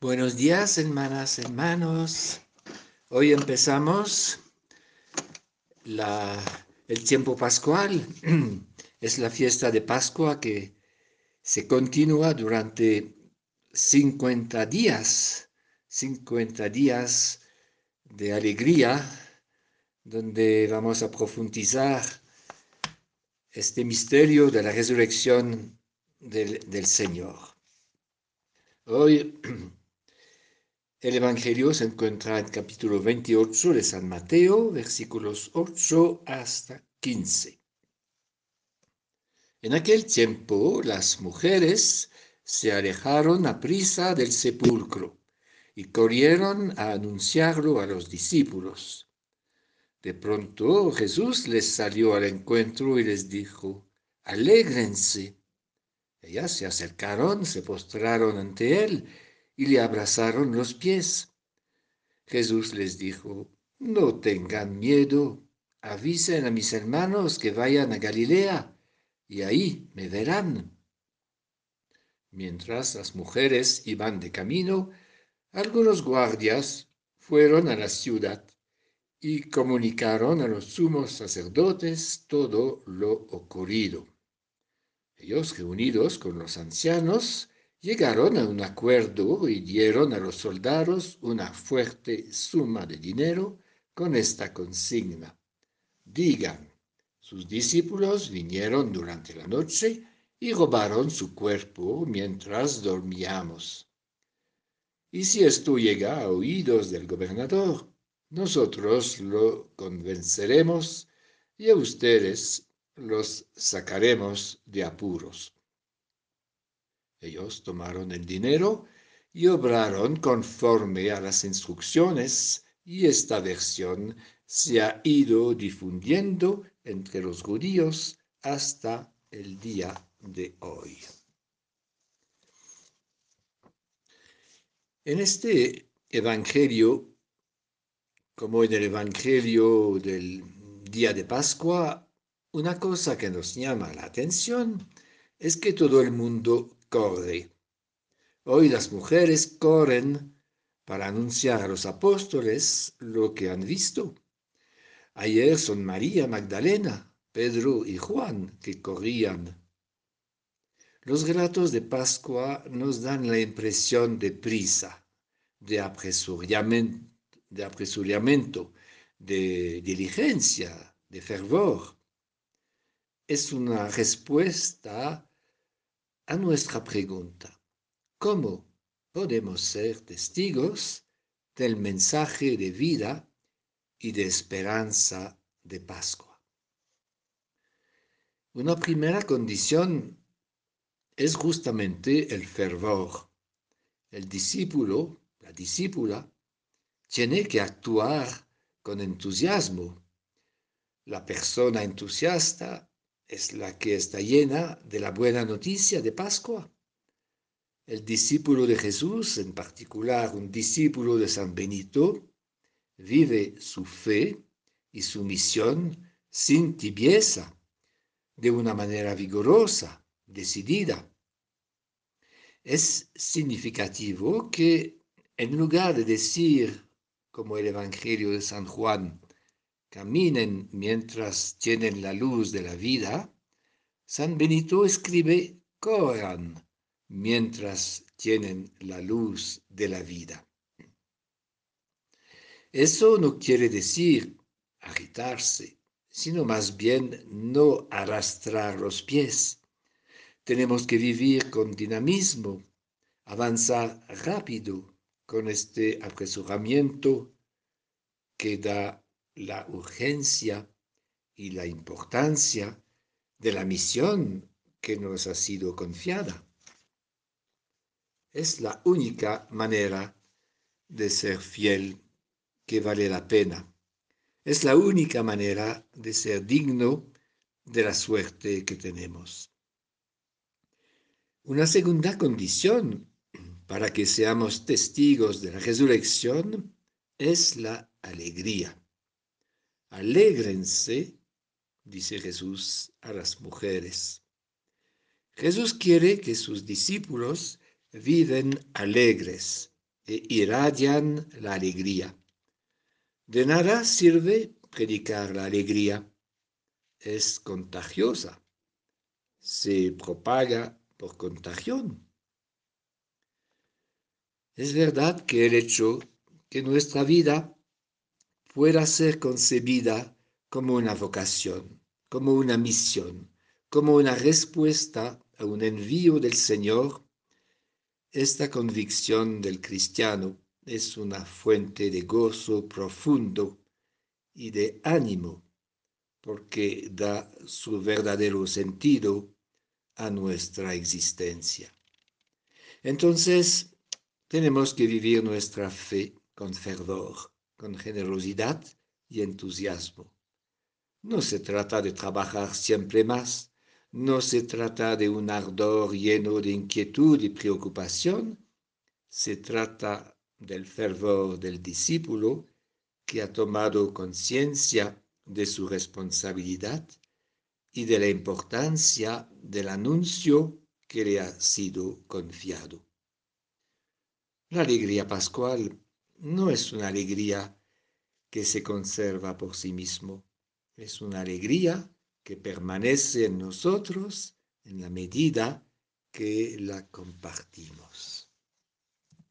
Buenos días, hermanas, hermanos. Hoy empezamos la, el tiempo pascual. Es la fiesta de Pascua que se continúa durante 50 días, 50 días de alegría, donde vamos a profundizar este misterio de la resurrección del, del Señor. Hoy el Evangelio se encuentra en capítulo 28 de San Mateo, versículos 8 hasta 15. En aquel tiempo las mujeres se alejaron a prisa del sepulcro y corrieron a anunciarlo a los discípulos. De pronto Jesús les salió al encuentro y les dijo, alégrense. Ellas se acercaron, se postraron ante él y le abrazaron los pies. Jesús les dijo, no tengan miedo, avisen a mis hermanos que vayan a Galilea, y ahí me verán. Mientras las mujeres iban de camino, algunos guardias fueron a la ciudad y comunicaron a los sumos sacerdotes todo lo ocurrido. Ellos, reunidos con los ancianos, llegaron a un acuerdo y dieron a los soldados una fuerte suma de dinero con esta consigna. Digan, sus discípulos vinieron durante la noche y robaron su cuerpo mientras dormíamos. Y si esto llega a oídos del gobernador, nosotros lo convenceremos y a ustedes los sacaremos de apuros. Ellos tomaron el dinero y obraron conforme a las instrucciones y esta versión se ha ido difundiendo entre los judíos hasta el día de hoy. En este Evangelio, como en el Evangelio del día de Pascua, una cosa que nos llama la atención es que todo el mundo corre. Hoy las mujeres corren para anunciar a los apóstoles lo que han visto. Ayer son María Magdalena, Pedro y Juan que corrían. Los relatos de Pascua nos dan la impresión de prisa, de apresuramiento, de, apresuramiento, de diligencia, de fervor. Es una respuesta a nuestra pregunta, ¿cómo podemos ser testigos del mensaje de vida y de esperanza de Pascua? Una primera condición es justamente el fervor. El discípulo, la discípula, tiene que actuar con entusiasmo. La persona entusiasta es la que está llena de la buena noticia de Pascua. El discípulo de Jesús, en particular un discípulo de San Benito, vive su fe y su misión sin tibieza, de una manera vigorosa, decidida. Es significativo que en lugar de decir, como el Evangelio de San Juan, caminen mientras tienen la luz de la vida, San Benito escribe corran mientras tienen la luz de la vida. Eso no quiere decir agitarse, sino más bien no arrastrar los pies. Tenemos que vivir con dinamismo, avanzar rápido con este apresuramiento que da la urgencia y la importancia de la misión que nos ha sido confiada. Es la única manera de ser fiel que vale la pena. Es la única manera de ser digno de la suerte que tenemos. Una segunda condición para que seamos testigos de la resurrección es la alegría. Alégrense, dice Jesús a las mujeres. Jesús quiere que sus discípulos viven alegres, e irradian la alegría. De nada sirve predicar la alegría. Es contagiosa. Se propaga por contagión. Es verdad que el hecho que nuestra vida pueda ser concebida como una vocación, como una misión, como una respuesta a un envío del Señor, esta convicción del cristiano es una fuente de gozo profundo y de ánimo, porque da su verdadero sentido a nuestra existencia. Entonces, tenemos que vivir nuestra fe con fervor, con generosidad y entusiasmo. No se trata de trabajar siempre más, no se trata de un ardor lleno de inquietud y preocupación, se trata del fervor del discípulo que ha tomado conciencia de su responsabilidad y de la importancia del anuncio que le ha sido confiado. La alegría pascual no es una alegría que se conserva por sí mismo, es una alegría que permanece en nosotros en la medida que la compartimos.